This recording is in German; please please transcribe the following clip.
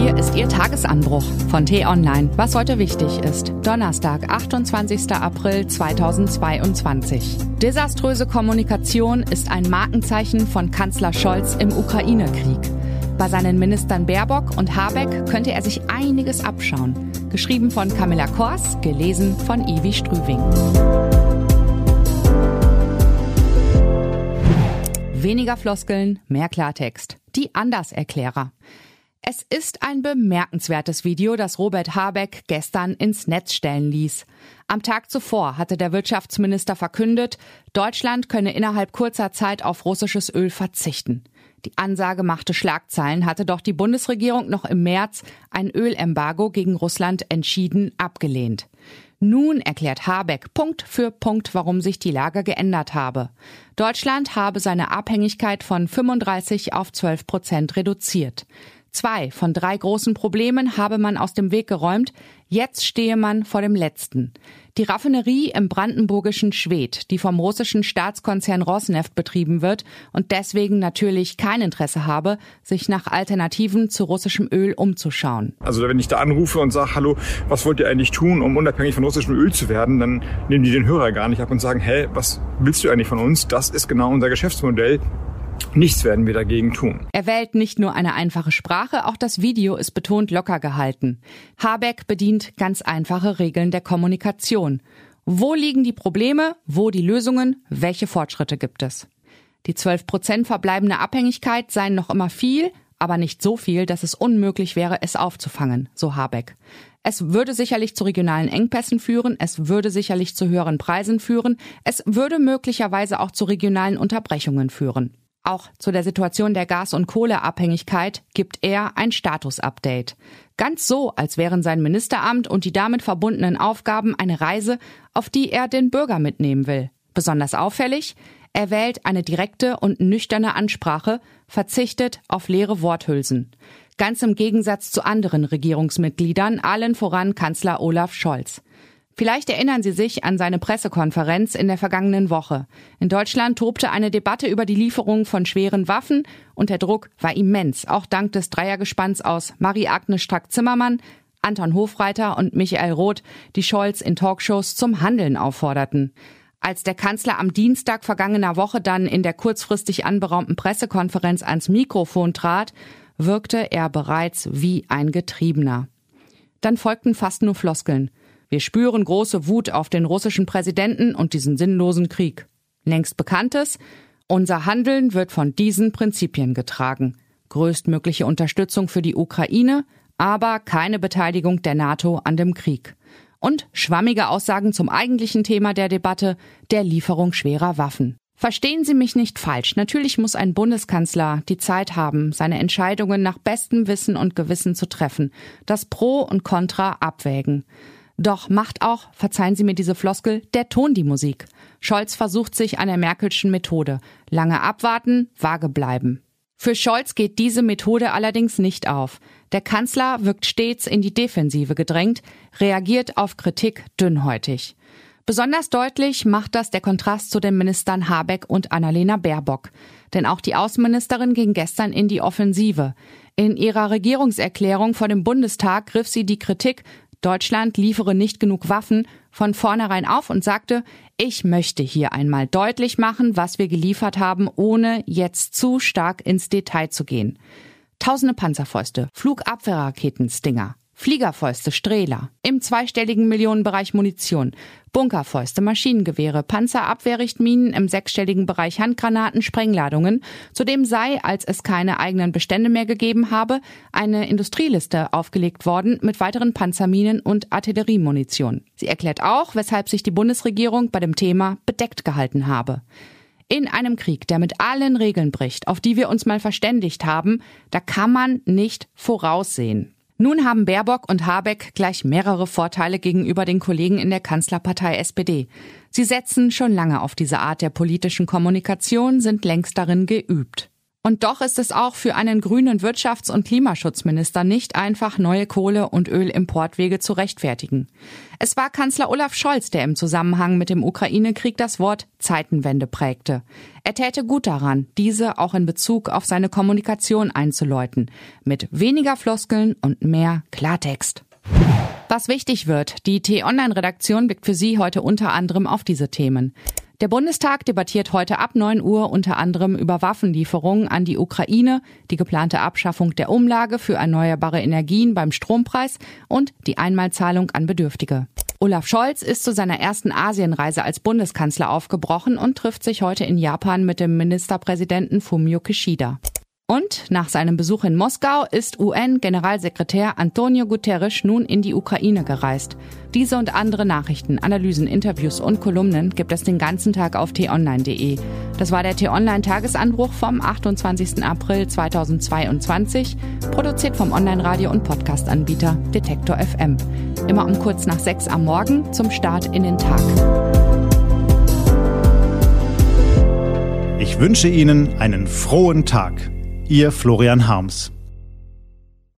Hier ist Ihr Tagesanbruch von T-Online, was heute wichtig ist. Donnerstag, 28. April 2022. Desaströse Kommunikation ist ein Markenzeichen von Kanzler Scholz im Ukraine-Krieg. Bei seinen Ministern Baerbock und Habeck könnte er sich einiges abschauen. Geschrieben von Camilla Kors, gelesen von Ivi Strüving. Weniger Floskeln, mehr Klartext. Die Anderserklärer. Es ist ein bemerkenswertes Video, das Robert Habeck gestern ins Netz stellen ließ. Am Tag zuvor hatte der Wirtschaftsminister verkündet, Deutschland könne innerhalb kurzer Zeit auf russisches Öl verzichten. Die Ansage machte Schlagzeilen, hatte doch die Bundesregierung noch im März ein Ölembargo gegen Russland entschieden abgelehnt. Nun erklärt Habeck Punkt für Punkt, warum sich die Lage geändert habe. Deutschland habe seine Abhängigkeit von 35 auf 12 Prozent reduziert. Zwei von drei großen Problemen habe man aus dem Weg geräumt. Jetzt stehe man vor dem letzten. Die Raffinerie im brandenburgischen Schwedt, die vom russischen Staatskonzern Rosneft betrieben wird und deswegen natürlich kein Interesse habe, sich nach Alternativen zu russischem Öl umzuschauen. Also wenn ich da anrufe und sage, hallo, was wollt ihr eigentlich tun, um unabhängig von russischem Öl zu werden, dann nehmen die den Hörer gar nicht ab und sagen, hä, was willst du eigentlich von uns? Das ist genau unser Geschäftsmodell. Nichts werden wir dagegen tun. Er wählt nicht nur eine einfache Sprache, auch das Video ist betont locker gehalten. Habeck bedient ganz einfache Regeln der Kommunikation. Wo liegen die Probleme? Wo die Lösungen? Welche Fortschritte gibt es? Die 12 Prozent verbleibende Abhängigkeit seien noch immer viel, aber nicht so viel, dass es unmöglich wäre, es aufzufangen, so Habeck. Es würde sicherlich zu regionalen Engpässen führen, es würde sicherlich zu höheren Preisen führen, es würde möglicherweise auch zu regionalen Unterbrechungen führen. Auch zu der Situation der Gas- und Kohleabhängigkeit gibt er ein Status-Update. Ganz so, als wären sein Ministeramt und die damit verbundenen Aufgaben eine Reise, auf die er den Bürger mitnehmen will. Besonders auffällig, er wählt eine direkte und nüchterne Ansprache, verzichtet auf leere Worthülsen. Ganz im Gegensatz zu anderen Regierungsmitgliedern, allen voran Kanzler Olaf Scholz. Vielleicht erinnern Sie sich an seine Pressekonferenz in der vergangenen Woche. In Deutschland tobte eine Debatte über die Lieferung von schweren Waffen und der Druck war immens, auch dank des Dreiergespanns aus Marie-Agnes Strack-Zimmermann, Anton Hofreiter und Michael Roth, die Scholz in Talkshows zum Handeln aufforderten. Als der Kanzler am Dienstag vergangener Woche dann in der kurzfristig anberaumten Pressekonferenz ans Mikrofon trat, wirkte er bereits wie ein Getriebener. Dann folgten fast nur Floskeln. Wir spüren große Wut auf den russischen Präsidenten und diesen sinnlosen Krieg. Längst bekanntes, unser Handeln wird von diesen Prinzipien getragen. Größtmögliche Unterstützung für die Ukraine, aber keine Beteiligung der NATO an dem Krieg. Und schwammige Aussagen zum eigentlichen Thema der Debatte, der Lieferung schwerer Waffen. Verstehen Sie mich nicht falsch. Natürlich muss ein Bundeskanzler die Zeit haben, seine Entscheidungen nach bestem Wissen und Gewissen zu treffen, das Pro und Contra abwägen. Doch macht auch, verzeihen Sie mir diese Floskel, der Ton die Musik. Scholz versucht sich an der Merkelschen Methode. Lange abwarten, vage bleiben. Für Scholz geht diese Methode allerdings nicht auf. Der Kanzler wirkt stets in die Defensive gedrängt, reagiert auf Kritik dünnhäutig. Besonders deutlich macht das der Kontrast zu den Ministern Habeck und Annalena Baerbock. Denn auch die Außenministerin ging gestern in die Offensive. In ihrer Regierungserklärung vor dem Bundestag griff sie die Kritik Deutschland liefere nicht genug Waffen von vornherein auf und sagte, ich möchte hier einmal deutlich machen, was wir geliefert haben, ohne jetzt zu stark ins Detail zu gehen. Tausende Panzerfäuste, Flugabwehrraketen, Stinger, Fliegerfäuste, Strehler, im zweistelligen Millionenbereich Munition, Bunkerfäuste, Maschinengewehre, Panzerabwehrrichtminen im sechsstelligen Bereich Handgranaten, Sprengladungen. Zudem sei, als es keine eigenen Bestände mehr gegeben habe, eine Industrieliste aufgelegt worden mit weiteren Panzerminen und Artilleriemunition. Sie erklärt auch, weshalb sich die Bundesregierung bei dem Thema bedeckt gehalten habe. In einem Krieg, der mit allen Regeln bricht, auf die wir uns mal verständigt haben, da kann man nicht voraussehen. Nun haben Baerbock und Habeck gleich mehrere Vorteile gegenüber den Kollegen in der Kanzlerpartei SPD. Sie setzen schon lange auf diese Art der politischen Kommunikation, sind längst darin geübt. Und doch ist es auch für einen grünen Wirtschafts- und Klimaschutzminister nicht einfach, neue Kohle- und Ölimportwege zu rechtfertigen. Es war Kanzler Olaf Scholz, der im Zusammenhang mit dem Ukraine-Krieg das Wort Zeitenwende prägte. Er täte gut daran, diese auch in Bezug auf seine Kommunikation einzuläuten. Mit weniger Floskeln und mehr Klartext. Was wichtig wird, die T-Online-Redaktion blickt für Sie heute unter anderem auf diese Themen. Der Bundestag debattiert heute ab 9 Uhr unter anderem über Waffenlieferungen an die Ukraine, die geplante Abschaffung der Umlage für erneuerbare Energien beim Strompreis und die Einmalzahlung an Bedürftige. Olaf Scholz ist zu seiner ersten Asienreise als Bundeskanzler aufgebrochen und trifft sich heute in Japan mit dem Ministerpräsidenten Fumio Kishida. Und nach seinem Besuch in Moskau ist UN-Generalsekretär Antonio Guterres nun in die Ukraine gereist. Diese und andere Nachrichten, Analysen, Interviews und Kolumnen gibt es den ganzen Tag auf t-online.de. Das war der T-Online-Tagesanbruch vom 28. April 2022, produziert vom Online-Radio- und Podcast-Anbieter Detektor FM. Immer um kurz nach sechs am Morgen zum Start in den Tag. Ich wünsche Ihnen einen frohen Tag. Ihr Florian Harms.